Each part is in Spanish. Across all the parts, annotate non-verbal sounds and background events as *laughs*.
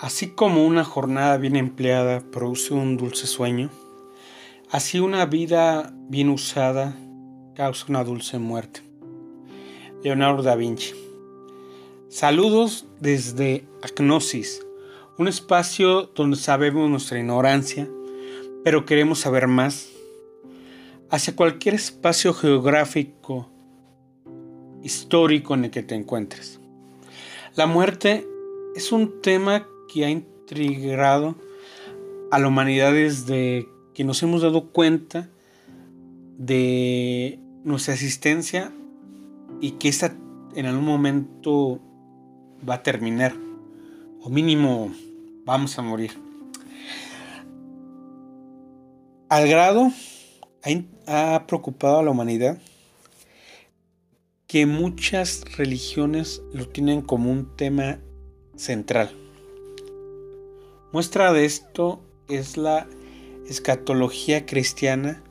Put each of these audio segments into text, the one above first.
Así como una jornada bien empleada produce un dulce sueño, así una vida bien usada causa una dulce muerte. Leonardo da Vinci. Saludos desde Agnosis, un espacio donde sabemos nuestra ignorancia, pero queremos saber más. Hacia cualquier espacio geográfico, histórico en el que te encuentres. La muerte es un tema que ha intrigado a la humanidad desde que nos hemos dado cuenta de nuestra existencia y que esta en algún momento va a terminar o mínimo vamos a morir. Al grado ha preocupado a la humanidad que muchas religiones lo tienen como un tema central. Muestra de esto es la escatología cristiana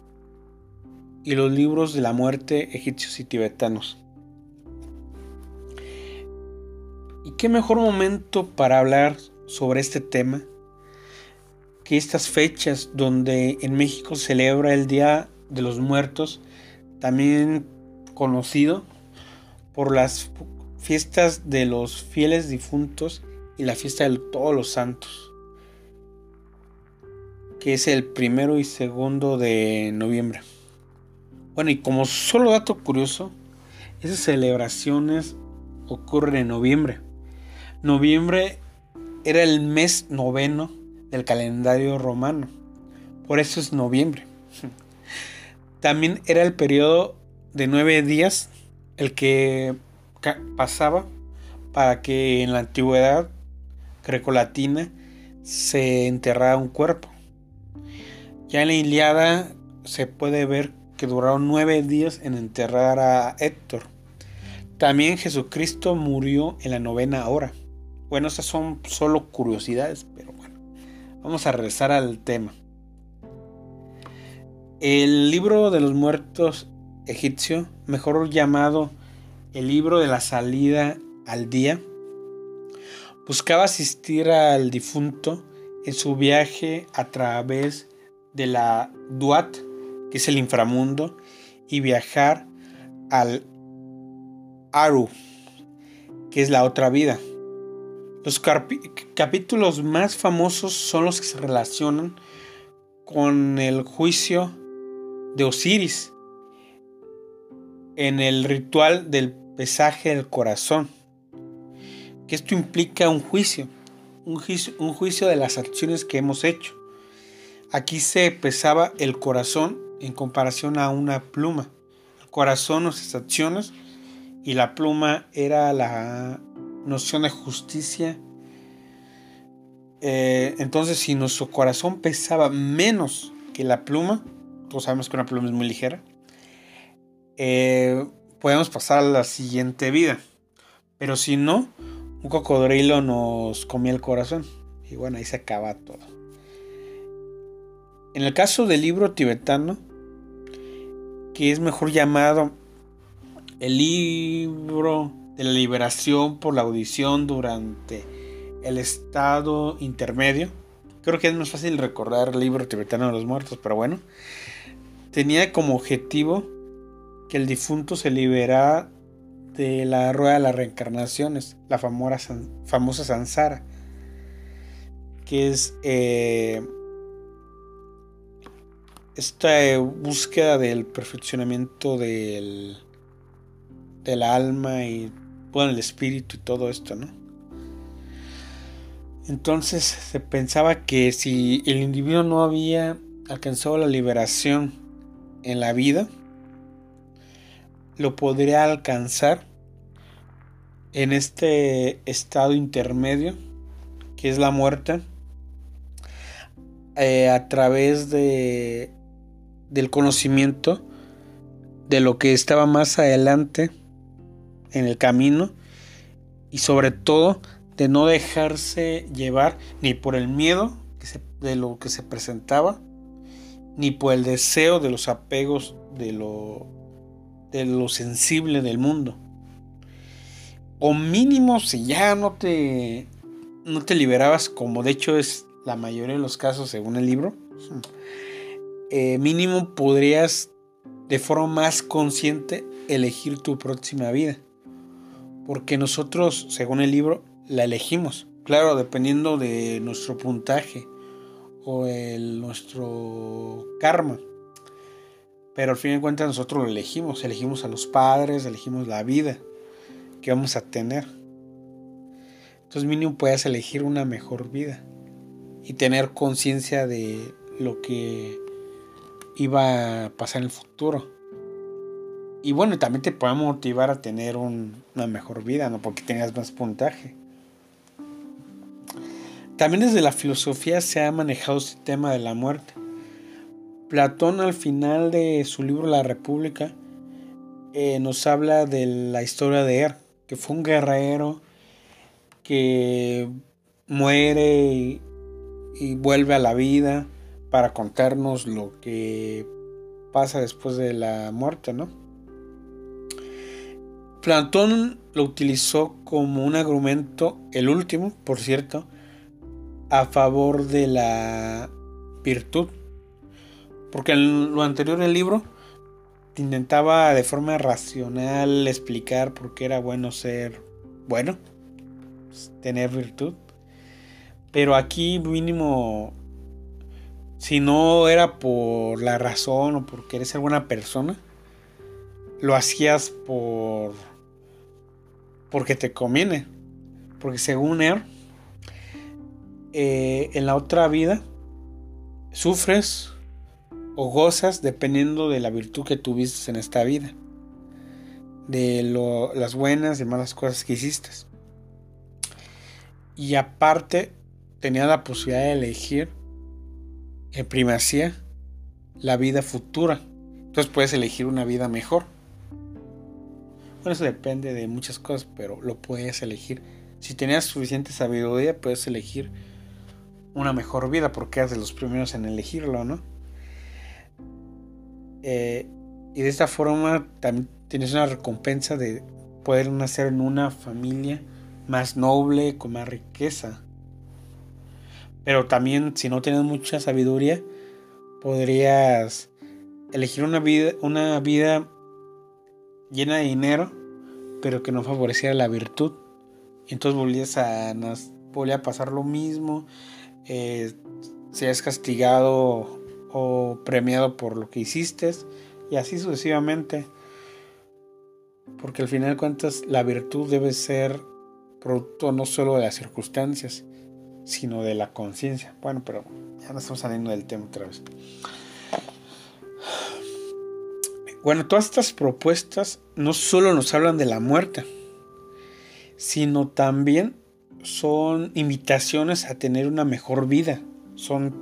y los libros de la muerte egipcios y tibetanos. ¿Y qué mejor momento para hablar sobre este tema que estas fechas donde en México celebra el Día de los Muertos, también conocido por las fiestas de los fieles difuntos y la fiesta de todos los santos? Es el primero y segundo de noviembre. Bueno, y como solo dato curioso, esas celebraciones ocurren en noviembre. Noviembre era el mes noveno del calendario romano. Por eso es noviembre. *laughs* También era el periodo de nueve días el que pasaba para que en la antigüedad grecolatina se enterrara un cuerpo. Ya en la Iliada se puede ver que duraron nueve días en enterrar a Héctor. También Jesucristo murió en la novena hora. Bueno, esas son solo curiosidades, pero bueno, vamos a regresar al tema. El libro de los muertos egipcio, mejor llamado el libro de la salida al día, buscaba asistir al difunto en su viaje a través de la Duat, que es el inframundo, y viajar al Aru, que es la otra vida. Los capítulos más famosos son los que se relacionan con el juicio de Osiris en el ritual del pesaje del corazón. Que esto implica un juicio, un juicio, un juicio de las acciones que hemos hecho. Aquí se pesaba el corazón en comparación a una pluma. El corazón, nuestras acciones y la pluma era la noción de justicia. Eh, entonces, si nuestro corazón pesaba menos que la pluma, todos sabemos que una pluma es muy ligera, eh, podemos pasar a la siguiente vida. Pero si no, un cocodrilo nos comía el corazón. Y bueno, ahí se acaba todo. En el caso del libro tibetano, que es mejor llamado el libro de la liberación por la audición durante el estado intermedio, creo que es más fácil recordar el libro tibetano de los muertos, pero bueno, tenía como objetivo que el difunto se liberara de la rueda de las reencarnaciones, la famosa, famosa Sansara, que es eh, esta eh, búsqueda del perfeccionamiento del, del alma y bueno, el espíritu y todo esto, ¿no? Entonces se pensaba que si el individuo no había alcanzado la liberación en la vida, lo podría alcanzar en este estado intermedio, que es la muerte, eh, a través de del conocimiento de lo que estaba más adelante en el camino y sobre todo de no dejarse llevar ni por el miedo de lo que se presentaba ni por el deseo de los apegos de lo de lo sensible del mundo. O mínimo si ya no te no te liberabas, como de hecho es la mayoría de los casos según el libro, eh, mínimo podrías de forma más consciente elegir tu próxima vida. Porque nosotros, según el libro, la elegimos. Claro, dependiendo de nuestro puntaje o nuestro karma. Pero al fin de cuentas nosotros lo elegimos. Elegimos a los padres, elegimos la vida que vamos a tener. Entonces mínimo puedes elegir una mejor vida y tener conciencia de lo que iba a pasar en el futuro. Y bueno, también te puede motivar a tener una mejor vida, ¿no? Porque tengas más puntaje. También desde la filosofía se ha manejado este tema de la muerte. Platón al final de su libro La República eh, nos habla de la historia de Er, que fue un guerrero que muere y vuelve a la vida para contarnos lo que pasa después de la muerte, ¿no? Platón lo utilizó como un argumento, el último, por cierto, a favor de la virtud. Porque en lo anterior del libro intentaba de forma racional explicar por qué era bueno ser bueno, tener virtud. Pero aquí mínimo si no era por la razón o porque eres ser buena persona, lo hacías por porque te conviene. Porque según él, eh, en la otra vida sufres o gozas dependiendo de la virtud que tuviste en esta vida, de las buenas y malas cosas que hiciste. Y aparte, tenía la posibilidad de elegir en primacía la vida futura. Entonces puedes elegir una vida mejor. Bueno, eso depende de muchas cosas, pero lo puedes elegir. Si tenías suficiente sabiduría, puedes elegir una mejor vida porque eres de los primeros en elegirlo, ¿no? Eh, y de esta forma también tienes una recompensa de poder nacer en una familia más noble, con más riqueza. Pero también si no tienes mucha sabiduría, podrías elegir una vida, una vida llena de dinero, pero que no favoreciera la virtud. Y entonces volvías a, volvía a pasar lo mismo, eh, seas castigado o premiado por lo que hiciste, y así sucesivamente. Porque al final de cuentas la virtud debe ser producto no solo de las circunstancias, sino de la conciencia. Bueno, pero ya no estamos saliendo del tema otra vez. Bueno, todas estas propuestas no solo nos hablan de la muerte, sino también son invitaciones a tener una mejor vida. Son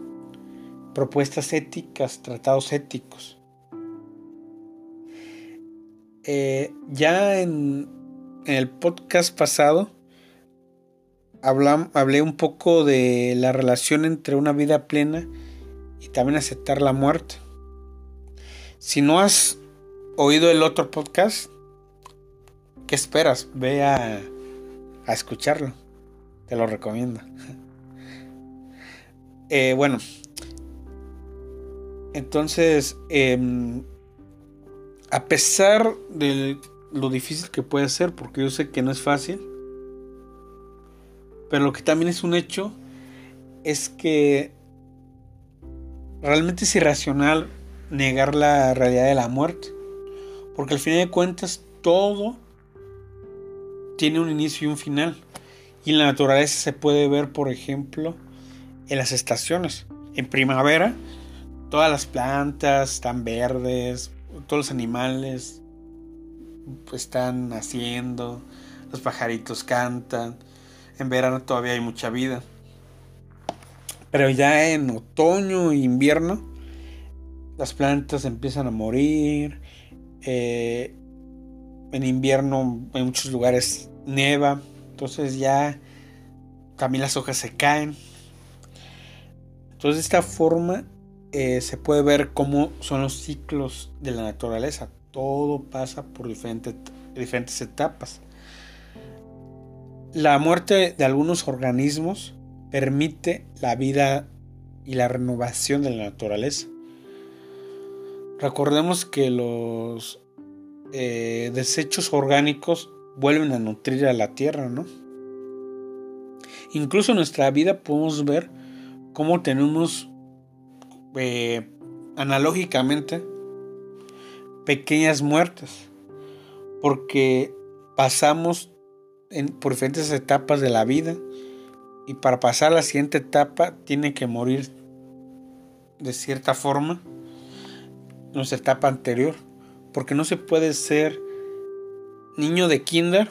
propuestas éticas, tratados éticos. Eh, ya en el podcast pasado hablé un poco de la relación entre una vida plena y también aceptar la muerte. Si no has oído el otro podcast, ¿qué esperas? Ve a, escucharlo. Te lo recomiendo. *laughs* Eh, bueno, entonces, em, a pesar de lo difícil que puede ser, porque yo sé que no es fácil, pero lo que también es un hecho es que realmente es irracional negar la realidad de la muerte. Porque al final de cuentas todo tiene un inicio y un final. Y en la naturaleza se puede ver, por ejemplo, en las estaciones. En primavera, todas las plantas están verdes, todos los animales están naciendo, los pajaritos cantan en verano todavía hay mucha vida. Pero ya en otoño e invierno, las plantas empiezan a morir. Eh, en invierno en muchos lugares neva. Entonces ya también las hojas se caen. Entonces de esta forma eh, se puede ver cómo son los ciclos de la naturaleza. Todo pasa por diferentes etapas la muerte de algunos organismos permite la vida y la renovación de la naturaleza. Recordemos que los eh, desechos orgánicos vuelven a nutrir a la tierra, ¿no? Incluso en nuestra vida podemos ver cómo tenemos eh, analógicamente pequeñas muertes, porque pasamos en, por diferentes etapas de la vida y para pasar a la siguiente etapa tiene que morir de cierta forma nuestra etapa anterior, porque no se puede ser niño de kinder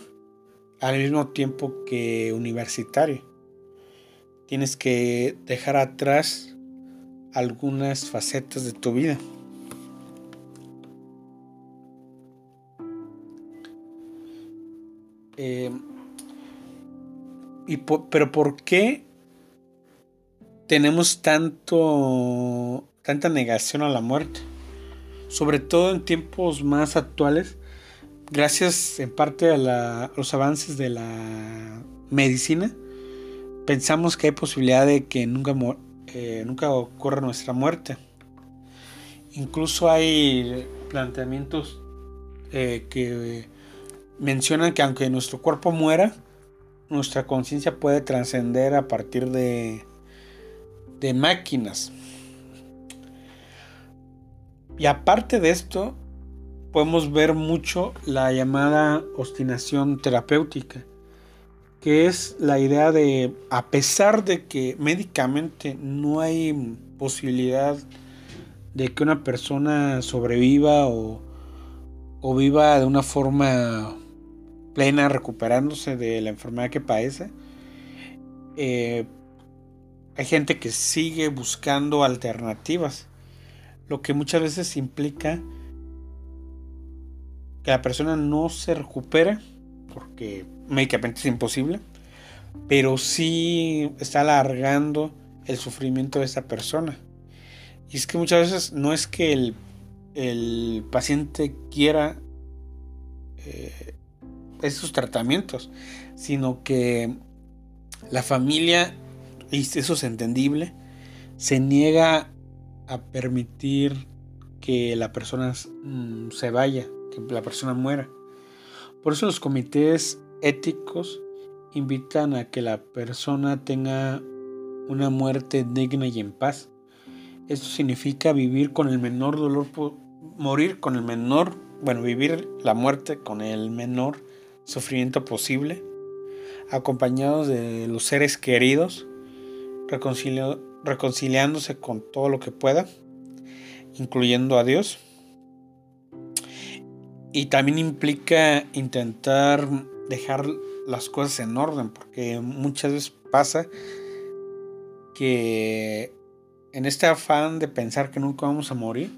al mismo tiempo que universitario. Tienes que dejar atrás algunas facetas de tu vida. Eh, pero ¿por qué tenemos tanto tanta negación a la muerte? Sobre todo en tiempos más actuales, gracias en parte a, los avances de la medicina, pensamos que hay posibilidad de que nunca, eh, nunca ocurra nuestra muerte. Incluso hay planteamientos eh, que mencionan que aunque nuestro cuerpo muera, nuestra conciencia puede trascender a partir de, de máquinas. Y aparte de esto, podemos ver mucho la llamada obstinación terapéutica, que es la idea de, a pesar de que médicamente no hay posibilidad de que una persona sobreviva o, o viva de una forma plena recuperándose de la enfermedad que padece. Eh, hay gente que sigue buscando alternativas, lo que muchas veces implica que la persona no se recupera, porque médicamente es imposible, pero sí está alargando el sufrimiento de esa persona. Y es que muchas veces no es que el, el paciente quiera eh, esos tratamientos, sino que la familia, y eso es entendible, se niega a permitir que la persona mm, se vaya, que la persona muera. Por eso los comités éticos invitan a que la persona tenga una muerte digna y en paz. Esto significa vivir con el menor dolor, morir con el menor, bueno, vivir la muerte con el menor sufrimiento posible, acompañados de los seres queridos, reconciliándose con todo lo que pueda, incluyendo a Dios. Y también implica intentar dejar las cosas en orden, porque muchas veces pasa que en este afán de pensar que nunca vamos a morir,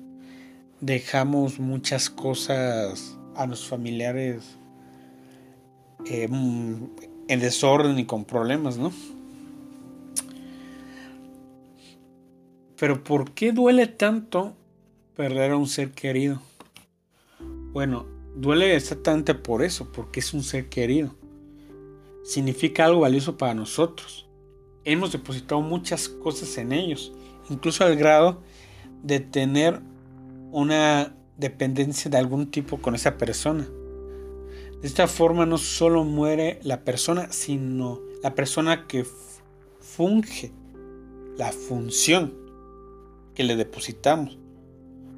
dejamos muchas cosas a los familiares eh, en desorden y con problemas, ¿no? Pero ¿por qué duele tanto perder a un ser querido? Bueno, duele exactamente por eso, porque es un ser querido. Significa algo valioso para nosotros. Hemos depositado muchas cosas en ellos, incluso al grado de tener una dependencia de algún tipo con esa persona. De esta forma no solo muere la persona, sino la persona que funge la función que le depositamos.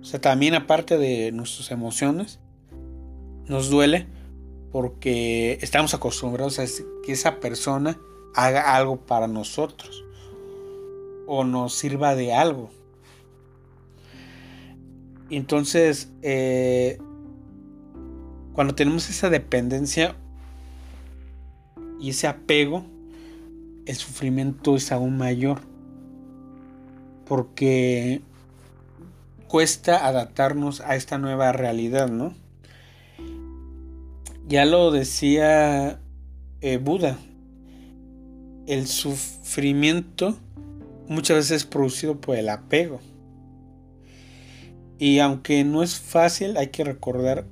O sea, también aparte de nuestras emociones, nos duele porque estamos acostumbrados a que esa persona haga algo para nosotros o nos sirva de algo. Entonces, eh, cuando tenemos esa dependencia y ese apego, el sufrimiento es aún mayor. Porque cuesta adaptarnos a esta nueva realidad, ¿no? Ya lo decía eh, Buda, el sufrimiento muchas veces es producido por el apego. Y aunque no es fácil, hay que recordar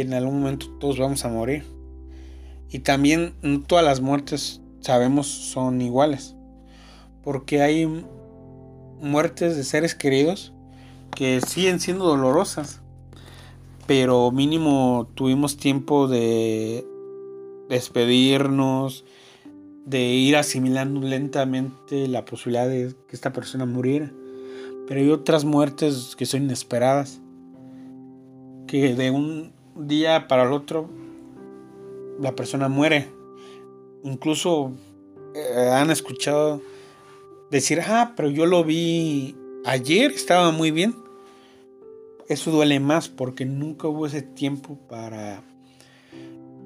en algún momento todos vamos a morir. Y también no todas las muertes sabemos son iguales. Porque hay muertes de seres queridos que siguen siendo dolorosas. Pero mínimo tuvimos tiempo de despedirnos, de ir asimilando lentamente la posibilidad de que esta persona muriera. Pero hay otras muertes que son inesperadas, que de un día para el otro la persona muere. Incluso eh, han escuchado decir, ah, pero yo lo vi ayer, estaba muy bien. Eso duele más porque nunca hubo ese tiempo para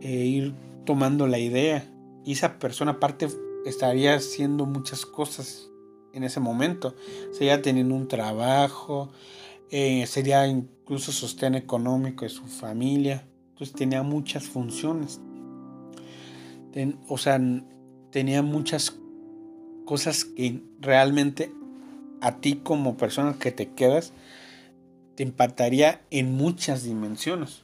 eh, ir tomando la idea. Y esa persona aparte estaría haciendo muchas cosas en ese momento. Sería teniendo un trabajo, eh, sería incluso sostén económico de su familia. Entonces tenía muchas funciones. o sea, tenía muchas cosas que realmente a ti como persona que te quedas te impactaría en muchas dimensiones.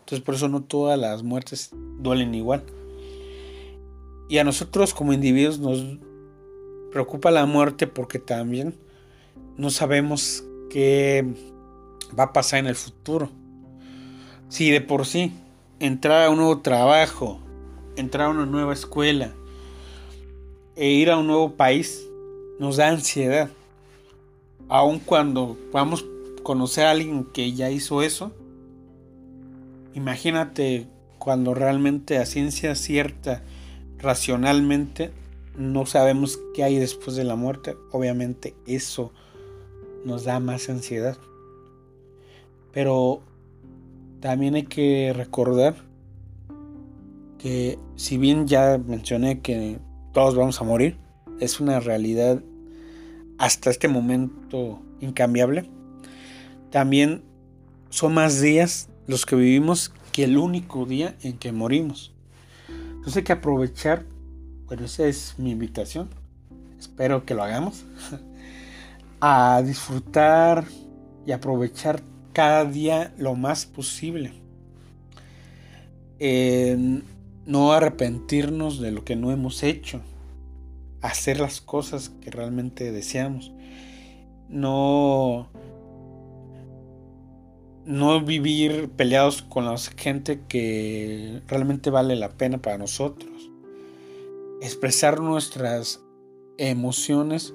Entonces por eso no todas las muertes duelen igual. Y a nosotros como individuos nos preocupa la muerte porque también no sabemos qué va a pasar en el futuro. Si de por sí entrar a un nuevo trabajo, entrar a una nueva escuela e ir a un nuevo país nos da ansiedad. Aun cuando a conocer a alguien que ya hizo eso, imagínate cuando realmente a ciencia cierta, racionalmente, no sabemos qué hay después de la muerte. Obviamente eso nos da más ansiedad. Pero también hay que recordar que si bien ya mencioné que todos vamos a morir, es una realidad hasta este momento incambiable. También son más días los que vivimos que el único día en que morimos. Entonces hay que aprovechar bueno, esa es mi invitación. Espero que lo hagamos. *laughs* a disfrutar y aprovechar cada día lo más posible. no arrepentirnos de lo que no hemos hecho. Hacer las cosas que realmente deseamos. No no vivir peleados con la gente que realmente vale la pena para nosotros expresar nuestras emociones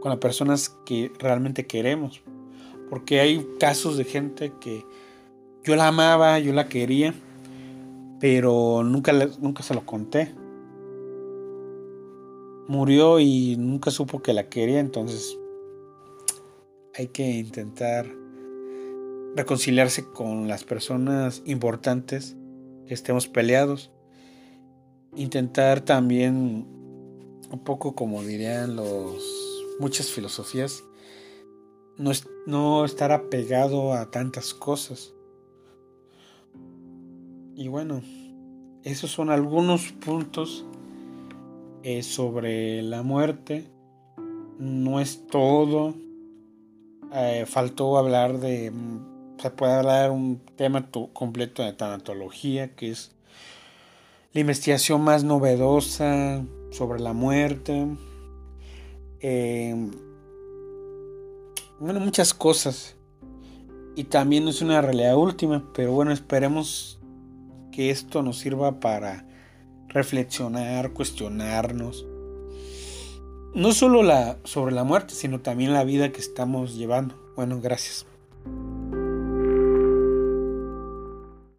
con las personas que realmente queremos. Porque hay casos de gente que yo la amaba, yo la quería, pero nunca, nunca se lo conté. Murió y nunca supo que la quería, entonces hay que intentar reconciliarse con las personas importantes que estemos peleados intentar también un poco como dirían los muchas filosofías no, no estar apegado a tantas cosas. Y bueno esos son algunos puntos eh, sobre la muerte. No es todo. Eh, faltó hablar de se puede hablar un tema completo de tanatología que es la investigación más novedosa sobre la muerte. Eh, bueno, muchas cosas. Y también es una realidad última, pero bueno, esperemos que esto nos sirva para reflexionar, cuestionarnos. No solo la, sobre la muerte, sino también la vida que estamos llevando. Bueno, gracias.